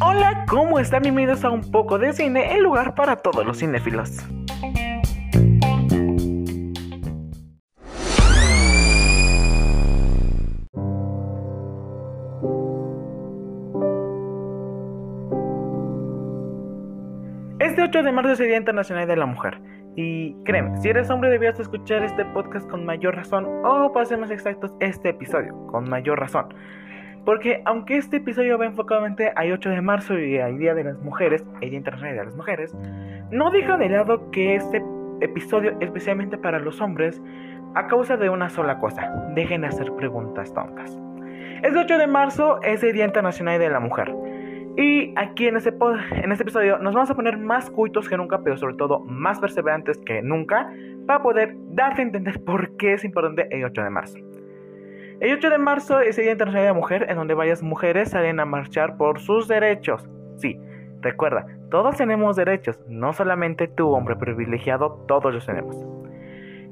Hola, ¿cómo están? Bienvenidos a un poco de cine, el lugar para todos los cinéfilos. Este 8 de marzo es el Día Internacional de la Mujer. Y créeme, si eres hombre debías escuchar este podcast con mayor razón, o para ser más exactos, este episodio con mayor razón. Porque aunque este episodio va enfocadamente al 8 de marzo y al Día de las Mujeres, el Día Internacional de las Mujeres, no deja de lado que este episodio especialmente para los hombres a causa de una sola cosa, dejen de hacer preguntas tontas. El 8 de marzo es el Día Internacional de la Mujer. Y aquí en este, en este episodio nos vamos a poner más cuitos que nunca, pero sobre todo más perseverantes que nunca, para poder darte a entender por qué es importante el 8 de marzo. El 8 de marzo es el Día Internacional de la Mujer, en donde varias mujeres salen a marchar por sus derechos. Sí, recuerda, todos tenemos derechos, no solamente tú, hombre privilegiado, todos los tenemos.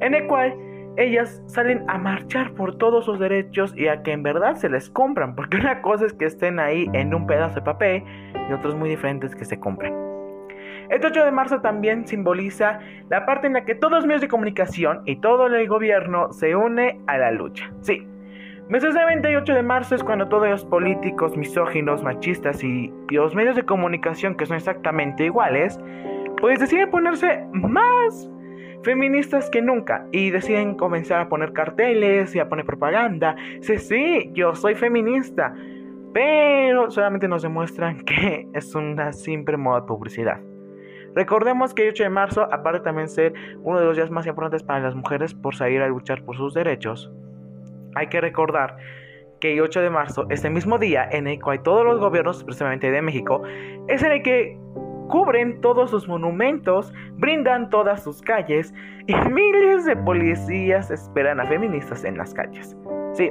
En el cual ellas salen a marchar por todos sus derechos y a que en verdad se les compran, porque una cosa es que estén ahí en un pedazo de papel y otros muy diferentes que se compran. El 8 de marzo también simboliza la parte en la que todos los medios de comunicación y todo el gobierno se une a la lucha. Sí, precisamente el 8 de marzo es cuando todos los políticos misóginos, machistas y los medios de comunicación que son exactamente iguales, pues deciden ponerse más feministas que nunca y deciden comenzar a poner carteles y a poner propaganda. Sí, sí, yo soy feminista, pero solamente nos demuestran que es una simple moda de publicidad. Recordemos que el 8 de marzo, aparte también ser uno de los días más importantes para las mujeres por salir a luchar por sus derechos, hay que recordar que el 8 de marzo es el mismo día en el cual todos los gobiernos, precisamente de México, es en el que cubren todos sus monumentos, brindan todas sus calles y miles de policías esperan a feministas en las calles. Sí,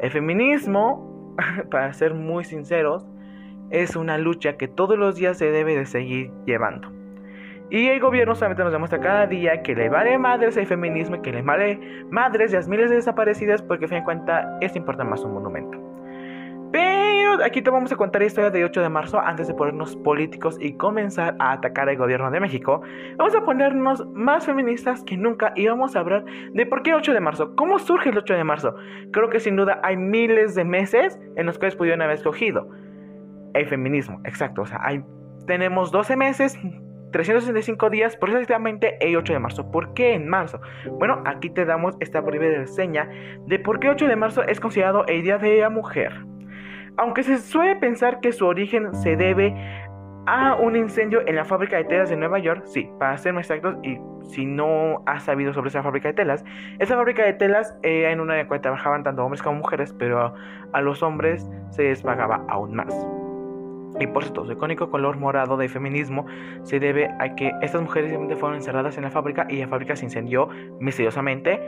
el feminismo, para ser muy sinceros, es una lucha que todos los días se debe de seguir llevando. Y el gobierno solamente nos demuestra cada día que le vale madres el feminismo y que le vale madres las miles de desaparecidas porque, fin de cuentas, es importa más un monumento. Pero aquí te vamos a contar la historia del 8 de marzo antes de ponernos políticos y comenzar a atacar al gobierno de México. Vamos a ponernos más feministas que nunca y vamos a hablar de por qué el 8 de marzo, cómo surge el 8 de marzo. Creo que sin duda hay miles de meses en los cuales pudieron haber escogido el feminismo, exacto. O sea, hay, tenemos 12 meses, 365 días, por exactamente el 8 de marzo. ¿Por qué en marzo? Bueno, aquí te damos esta breve reseña de por qué el 8 de marzo es considerado el Día de la Mujer. Aunque se suele pensar que su origen se debe a un incendio en la fábrica de telas de Nueva York, sí, para ser más exactos, y si no has sabido sobre esa fábrica de telas, esa fábrica de telas era en una en la trabajaban tanto hombres como mujeres, pero a los hombres se les pagaba aún más. Y por su icónico color morado de feminismo se debe a que estas mujeres fueron encerradas en la fábrica y la fábrica se incendió misteriosamente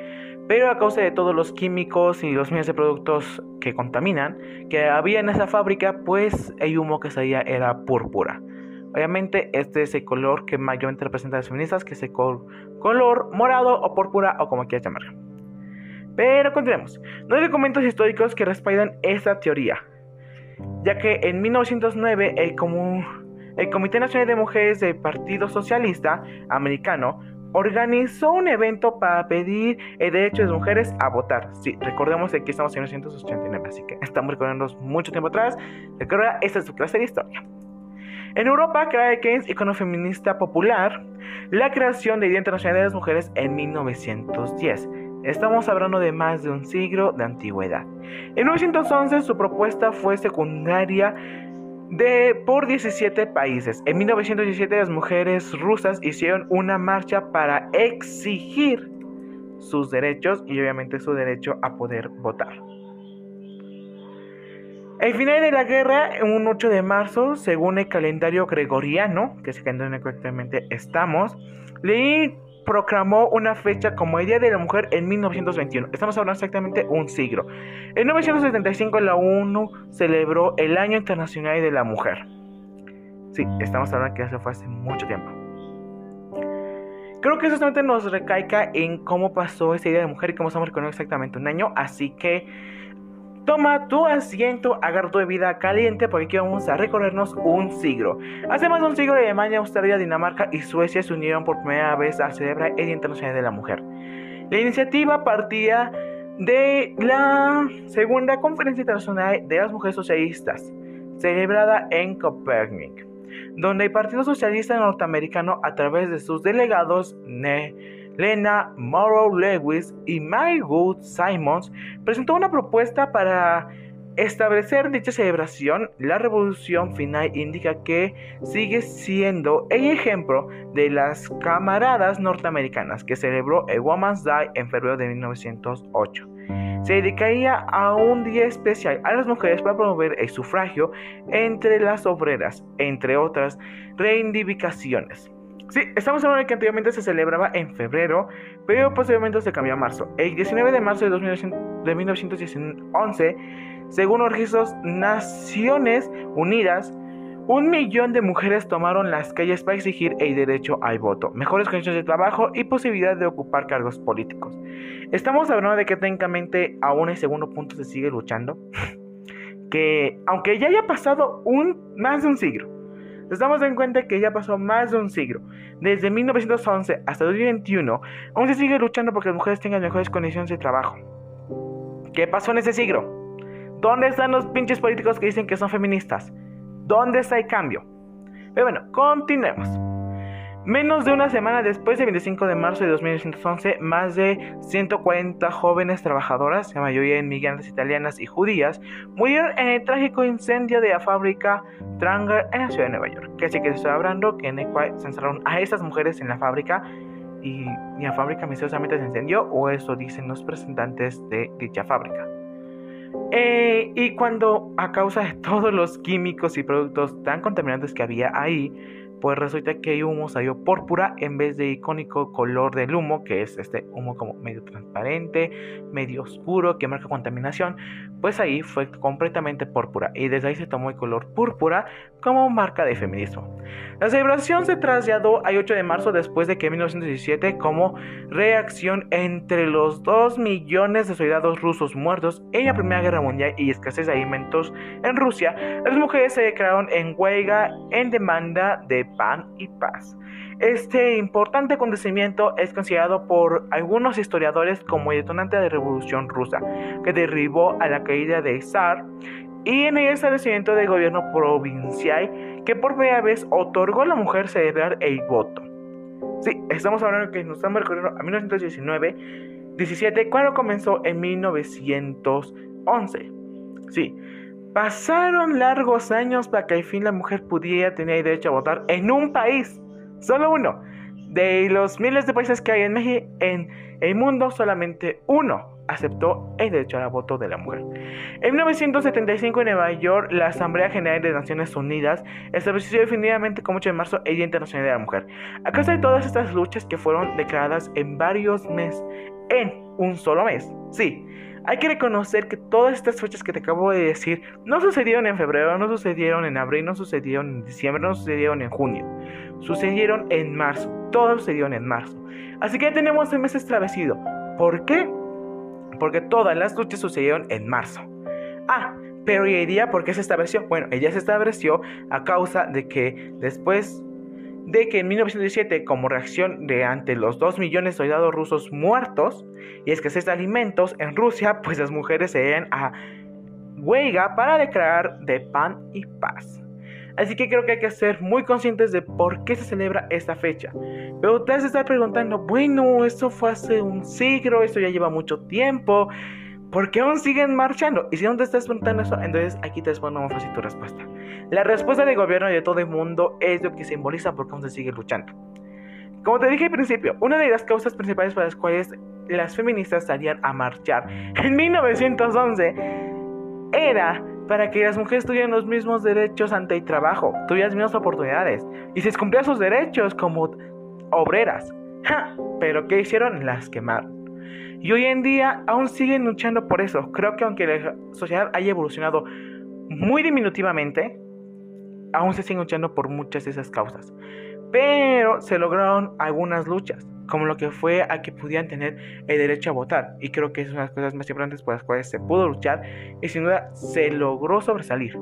pero a causa de todos los químicos y los miles de productos que contaminan que había en esa fábrica, pues el humo que salía era púrpura. Obviamente este es el color que mayormente representa a las feministas, que es el color morado o púrpura o como quieras llamarlo. Pero continuemos. No hay documentos históricos que respaldan esta teoría, ya que en 1909 el, el Comité Nacional de Mujeres del Partido Socialista Americano organizó un evento para pedir el derecho de las mujeres a votar. Sí, recordemos que estamos en 1989, así que estamos recordando mucho tiempo atrás. Recuerda, esta es su clase de historia. En Europa, crea Keynes, icono feminista popular, la creación del Día Internacional de las Mujeres en 1910. Estamos hablando de más de un siglo de antigüedad. En 1911 su propuesta fue secundaria de, por 17 países. En 1917 las mujeres rusas hicieron una marcha para exigir sus derechos y obviamente su derecho a poder votar. El final de la guerra, un 8 de marzo, según el calendario gregoriano, que es el en el que estamos, leí proclamó una fecha como el Día de la Mujer en 1921. Estamos hablando exactamente un siglo. En 1975 la ONU celebró el Año Internacional de la Mujer. Sí, estamos hablando que eso fue hace mucho tiempo. Creo que eso solamente nos recaica en cómo pasó ese Día de la Mujer y cómo estamos recordando exactamente un año. Así que Toma tu asiento, agarra tu bebida caliente porque aquí vamos a recorrernos un siglo. Hace más de un siglo Alemania, Australia, Dinamarca y Suecia se unieron por primera vez a celebrar el Día Internacional de la Mujer. La iniciativa partía de la Segunda Conferencia Internacional de las Mujeres Socialistas, celebrada en Copernic, donde el Partido Socialista Norteamericano, a través de sus delegados, Lena Morrow Lewis y Good Simons presentó una propuesta para establecer dicha celebración. La revolución final indica que sigue siendo el ejemplo de las camaradas norteamericanas que celebró el Women's Day en febrero de 1908. Se dedicaría a un día especial a las mujeres para promover el sufragio entre las obreras, entre otras reivindicaciones. Sí, estamos hablando de que anteriormente se celebraba en febrero, pero posteriormente se cambió a marzo. El 19 de marzo de, 1911, según los registros Naciones Unidas, un millón de mujeres tomaron las calles para exigir el derecho al voto, mejores condiciones de trabajo y posibilidad de ocupar cargos políticos. Estamos hablando de que técnicamente aún en segundo punto se sigue luchando. que aunque ya haya pasado un, más de un siglo, nos damos en cuenta que ya pasó más de un siglo. Desde 1911 hasta 2021, aún se sigue luchando porque las mujeres tengan mejores condiciones de trabajo. ¿Qué pasó en ese siglo? ¿Dónde están los pinches políticos que dicen que son feministas? ¿Dónde está el cambio? Pero bueno, continuemos. Menos de una semana después, el 25 de marzo de 2011, más de 140 jóvenes trabajadoras, la mayoría inmigrantes italianas y judías, murieron en el trágico incendio de la fábrica Tranger en la ciudad de Nueva York. Que que está hablando que en el se encerraron a estas mujeres en la fábrica y, la fábrica misteriosamente se incendió, o eso dicen los representantes de dicha fábrica. Eh, y cuando a causa de todos los químicos y productos tan contaminantes que había ahí, pues resulta que el humo salió púrpura en vez de icónico color del humo, que es este humo como medio transparente, medio oscuro, que marca contaminación, pues ahí fue completamente púrpura y desde ahí se tomó el color púrpura como marca de feminismo. La celebración se trasladó al 8 de marzo después de que en 1917 como reacción entre los 2 millones de soldados rusos muertos en la Primera Guerra Mundial y escasez de alimentos en Rusia, las mujeres se declararon en huelga en demanda de pan y paz. Este importante acontecimiento es considerado por algunos historiadores como el detonante de la Revolución Rusa, que derribó a la caída de Zar y en el establecimiento del gobierno provincial que por primera vez otorgó a la mujer celebrar el voto. Sí, estamos hablando que nos estamos recorriendo a 1919, 17, cuando comenzó en 1911. Sí, pasaron largos años para que al fin la mujer pudiera tener derecho a votar en un país, solo uno. De los miles de países que hay en México, en el mundo, solamente uno aceptó el derecho al voto de la mujer. En 1975 en Nueva York, la Asamblea General de Naciones Unidas estableció definitivamente como 8 de marzo el Día Internacional de la Mujer. A causa de todas estas luchas que fueron declaradas en varios meses, en un solo mes, sí. Hay que reconocer que todas estas fechas que te acabo de decir no sucedieron en febrero, no sucedieron en abril, no sucedieron en diciembre, no sucedieron en junio. Sucedieron en marzo. Todas sucedieron en marzo. Así que ya tenemos el mes establecido. ¿Por qué? porque todas las luchas sucedieron en marzo. Ah, pero ¿y el por qué se estableció? Bueno, ella se estableció a causa de que después de que en 1917, como reacción de ante los 2 millones de soldados rusos muertos y escasez de alimentos en Rusia, pues las mujeres se iban a huelga para declarar de pan y paz. Así que creo que hay que ser muy conscientes de por qué se celebra esta fecha. Pero ustedes están preguntando, bueno, esto fue hace un siglo, esto ya lleva mucho tiempo. ¿Por qué aún siguen marchando? Y si no te estás preguntando eso, entonces aquí te respondo más fácil tu respuesta. La respuesta del gobierno y de todo el mundo es lo que simboliza por qué aún se sigue luchando. Como te dije al principio, una de las causas principales para las cuales las feministas salían a marchar en 1911 era para que las mujeres tuvieran los mismos derechos ante el trabajo, tuvieran las mismas oportunidades y se cumplían sus derechos como obreras. Pero ¿qué hicieron? Las quemaron. Y hoy en día aún siguen luchando por eso. Creo que aunque la sociedad haya evolucionado muy diminutivamente, aún se siguen luchando por muchas de esas causas. Pero se lograron algunas luchas como lo que fue a que pudieran tener el derecho a votar. Y creo que es una de las cosas más importantes por las cuales se pudo luchar y sin duda se logró sobresalir.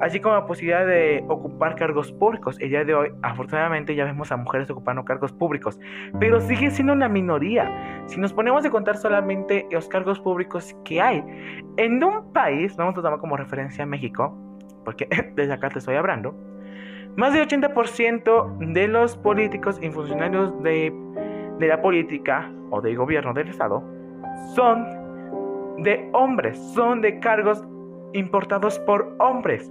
Así como la posibilidad de ocupar cargos públicos. El día de hoy, afortunadamente, ya vemos a mujeres ocupando cargos públicos, pero sigue siendo una minoría. Si nos ponemos a contar solamente los cargos públicos que hay en un país, vamos a tomar como referencia a México, porque desde acá te estoy hablando. Más del 80% de los políticos y funcionarios de de la política o del gobierno del Estado son de hombres, son de cargos importados por hombres.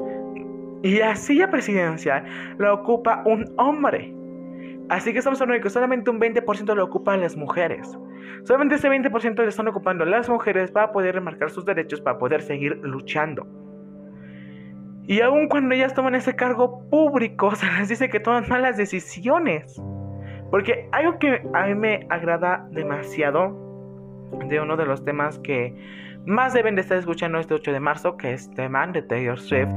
Y la silla presidencial la ocupa un hombre. Así que estamos hablando de que solamente un 20% lo ocupan las mujeres. Solamente ese 20% le están ocupando las mujeres para poder remarcar sus derechos, para poder seguir luchando. Y aun cuando ellas toman ese cargo público, se les dice que toman malas decisiones. Porque algo que a mí me agrada demasiado de uno de los temas que más deben de estar escuchando este 8 de marzo, que es tema de Taylor Swift,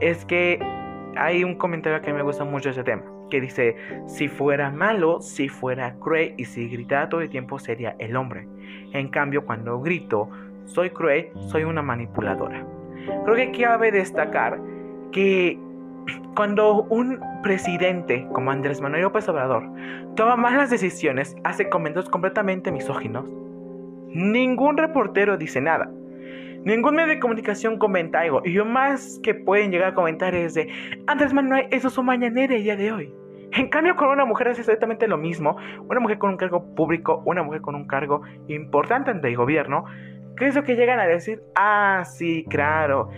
es que hay un comentario que me gusta mucho ese tema, que dice, si fuera malo, si fuera cruel y si gritara todo el tiempo sería el hombre. En cambio, cuando grito, soy cruel, soy una manipuladora. Creo que cabe destacar que cuando un presidente como Andrés Manuel López Obrador toma malas decisiones, hace comentarios completamente misóginos, ningún reportero dice nada. Ningún medio de comunicación comenta algo. Y yo más que pueden llegar a comentar es de Andrés Manuel, eso es su mañanera el día de hoy. En cambio, con una mujer es exactamente lo mismo. Una mujer con un cargo público, una mujer con un cargo importante ante el gobierno. ¿Qué es lo que llegan a decir? Ah, sí, claro.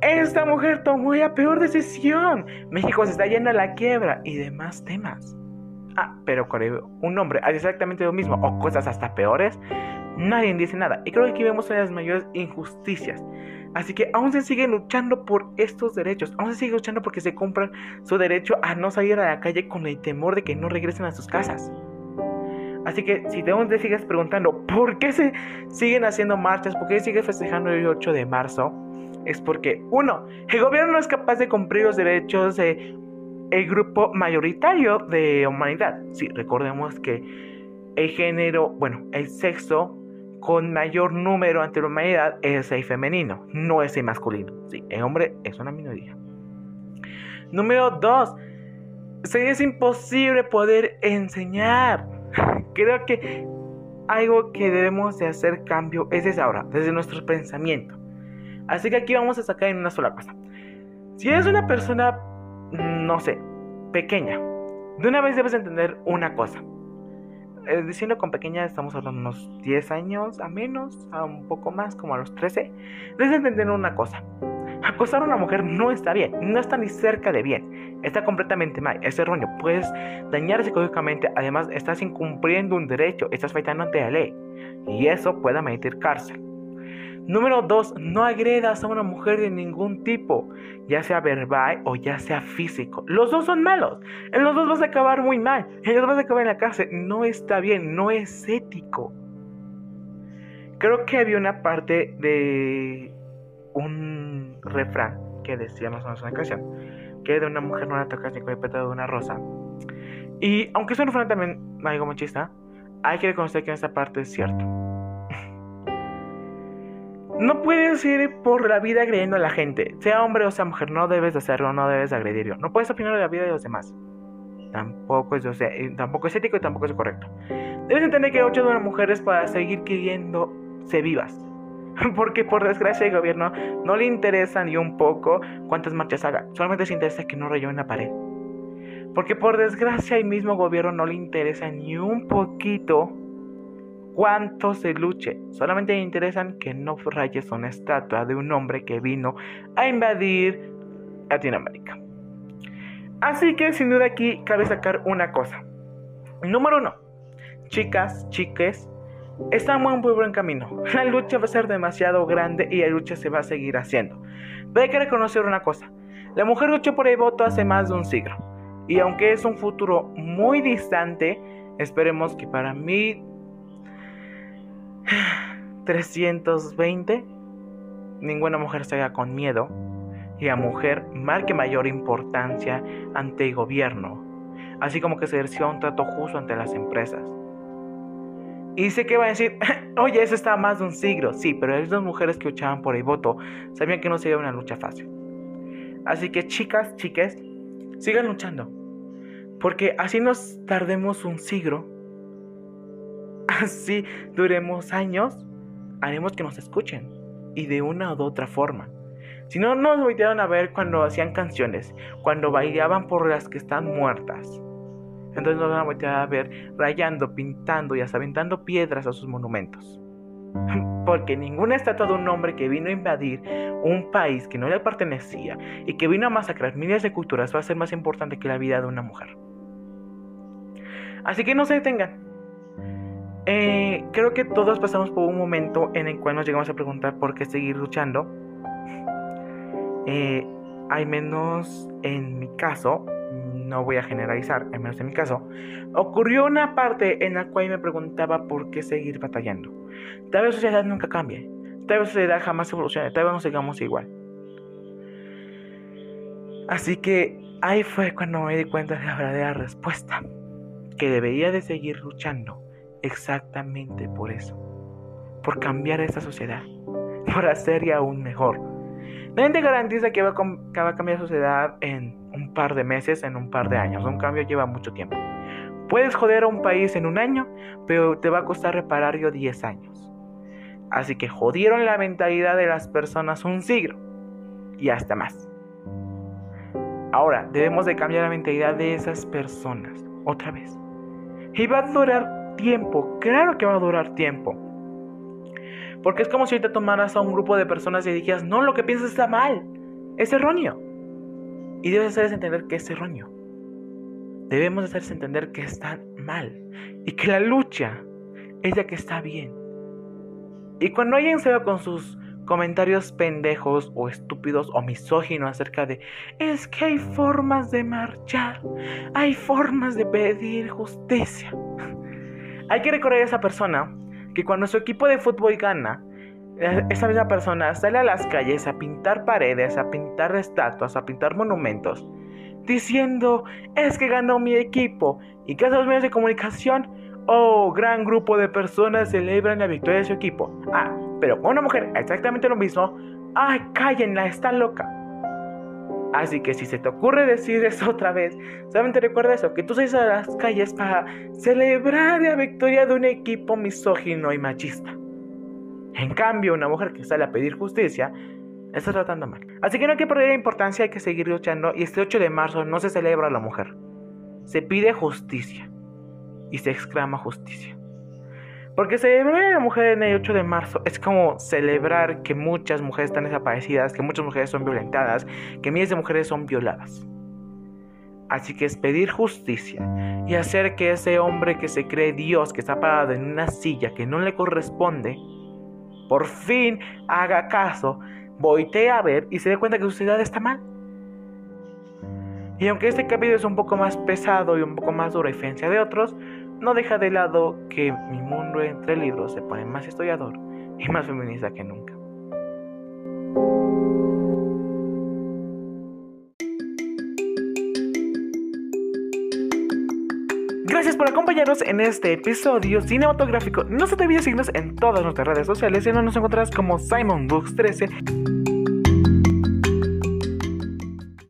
Esta mujer tomó la peor decisión. México se está yendo a la quiebra y demás temas. Ah, pero con un hombre hace exactamente lo mismo o cosas hasta peores, nadie dice nada. Y creo que aquí vemos una de las mayores injusticias. Así que aún se sigue luchando por estos derechos, aún se sigue luchando porque se compran su derecho a no salir a la calle con el temor de que no regresen a sus casas. Así que si te sigues preguntando por qué se siguen haciendo marchas, por qué sigue festejando el 8 de marzo, es porque, uno, el gobierno no es capaz de cumplir los derechos de el grupo mayoritario de humanidad. Sí, recordemos que el género, bueno, el sexo con mayor número ante la humanidad es el femenino, no es el masculino. Sí, el hombre es una minoría. Número dos, es imposible poder enseñar. Creo que algo que debemos de hacer cambio es desde ahora, desde nuestro pensamiento. Así que aquí vamos a sacar en una sola cosa. Si eres una persona, no sé, pequeña, de una vez debes entender una cosa. Eh, diciendo con pequeña estamos hablando unos 10 años a menos, a un poco más, como a los 13. Debes entender una cosa. Acosar a una mujer no está bien, no está ni cerca de bien, está completamente mal, es erróneo, puedes dañar psicológicamente, además estás incumpliendo un derecho, estás faltando ante la ley y eso puede meter cárcel. Número dos, no agredas a una mujer de ningún tipo, ya sea verbal o ya sea físico. Los dos son malos. En los dos vas a acabar muy mal. En los dos vas a acabar en la cárcel. No está bien, no es ético. Creo que había una parte de un refrán que decía más o menos una canción. Que de una mujer no la tocas ni con el pétalo de una rosa. Y aunque es un refrán también algo machista, hay que reconocer que en esta parte es cierto. No puedes ir por la vida agrediendo a la gente, sea hombre o sea mujer, no debes hacerlo, no debes agredirlo. No puedes opinar de la vida de los demás. Tampoco es, o sea, eh, tampoco es ético y tampoco es correcto. Debes entender que ocho de las mujeres para seguir se vivas. Porque por desgracia el gobierno no le interesa ni un poco cuántas marchas haga. Solamente se interesa que no rayó en la pared. Porque por desgracia el mismo gobierno no le interesa ni un poquito cuánto se luche. Solamente me interesan que no rayes una estatua de un hombre que vino a invadir Latinoamérica. Así que sin duda aquí cabe sacar una cosa. Número uno, chicas, chiques, estamos en muy buen camino. La lucha va a ser demasiado grande y la lucha se va a seguir haciendo. Pero hay que reconocer una cosa. La mujer luchó por el voto hace más de un siglo. Y aunque es un futuro muy distante, esperemos que para mí 320. Ninguna mujer se haga con miedo y la mujer marque mayor importancia ante el gobierno, así como que se reciba un trato justo ante las empresas. Y sé que va a decir, oye, eso está más de un siglo. Sí, pero esas mujeres que luchaban por el voto sabían que no sería una lucha fácil. Así que chicas, chiques, sigan luchando. Porque así nos tardemos un siglo, así duremos años, haremos que nos escuchen. Y de una u otra forma. Si no nos voltearon a ver cuando hacían canciones, cuando bailaban por las que están muertas. Entonces nos van a voltear a ver rayando, pintando y hasta aventando piedras a sus monumentos. Porque ninguna estatua de un hombre que vino a invadir un país que no le pertenecía y que vino a masacrar miles de culturas va a ser más importante que la vida de una mujer. Así que no se detengan. Eh, creo que todos pasamos por un momento en el cual nos llegamos a preguntar por qué seguir luchando eh, al menos en mi caso, no voy a generalizar, al menos en mi caso, ocurrió una parte en la cual me preguntaba por qué seguir batallando. Tal vez la sociedad nunca cambie, tal vez la sociedad jamás evolucione, tal vez no sigamos igual. Así que ahí fue cuando me di cuenta de la verdadera respuesta, que debería de seguir luchando exactamente por eso, por cambiar esta sociedad, por hacerla aún mejor Nadie te garantiza que va, a cambiar la sociedad en un par de meses, en un par de años. Un cambio lleva mucho tiempo. Puedes joder a un país en un año, pero te va a costar repararlo 10 años. Así que jodieron la mentalidad de las personas un siglo y hasta más. Ahora, debemos de cambiar la mentalidad de esas personas otra vez. Y va a durar tiempo, claro que va a durar tiempo. Porque es como si te tomaras a un grupo de personas y dijeras, no, lo que piensas está mal, es erróneo. Y debes hacerles entender que es erróneo. Debemos hacerles entender que está mal y que la lucha es la que está bien. Y cuando alguien se va con sus comentarios pendejos o estúpidos o misóginos acerca de es que hay formas de marchar, hay formas de pedir justicia. hay que recordar a esa persona que cuando su equipo de fútbol gana, esa misma persona sale a las calles a pintar paredes, a pintar estatuas, a pintar monumentos, diciendo, es que ganó mi equipo. ¿Y que hacen los medios de comunicación? Oh, gran grupo de personas celebran la victoria de su equipo. Ah, pero con una mujer exactamente lo mismo. Ay, cállenla, está loca. Así que si se te ocurre decir eso otra vez, solamente recuerda eso, que tú sales a las calles para celebrar la victoria de un equipo misógino y machista. En cambio, una mujer que sale a pedir justicia está tratando mal. Así que no hay que perder la importancia, hay que seguir luchando y este 8 de marzo no se celebra a la mujer. Se pide justicia y se exclama justicia. Porque celebrar a la mujer en el 8 de marzo es como celebrar que muchas mujeres están desaparecidas, que muchas mujeres son violentadas, que miles de mujeres son violadas. Así que es pedir justicia y hacer que ese hombre que se cree Dios, que está parado en una silla que no le corresponde, por fin haga caso, voltee a ver y se dé cuenta que su sociedad está mal. Y aunque este capítulo es un poco más pesado y un poco más duro a diferencia de otros, no deja de lado que mi mundo entre libros se pone más historiador y más feminista que nunca. Acompañarnos en este episodio cinematográfico. No se te olvide seguirnos en todas nuestras redes sociales y nos encontrarás como Simon Books 13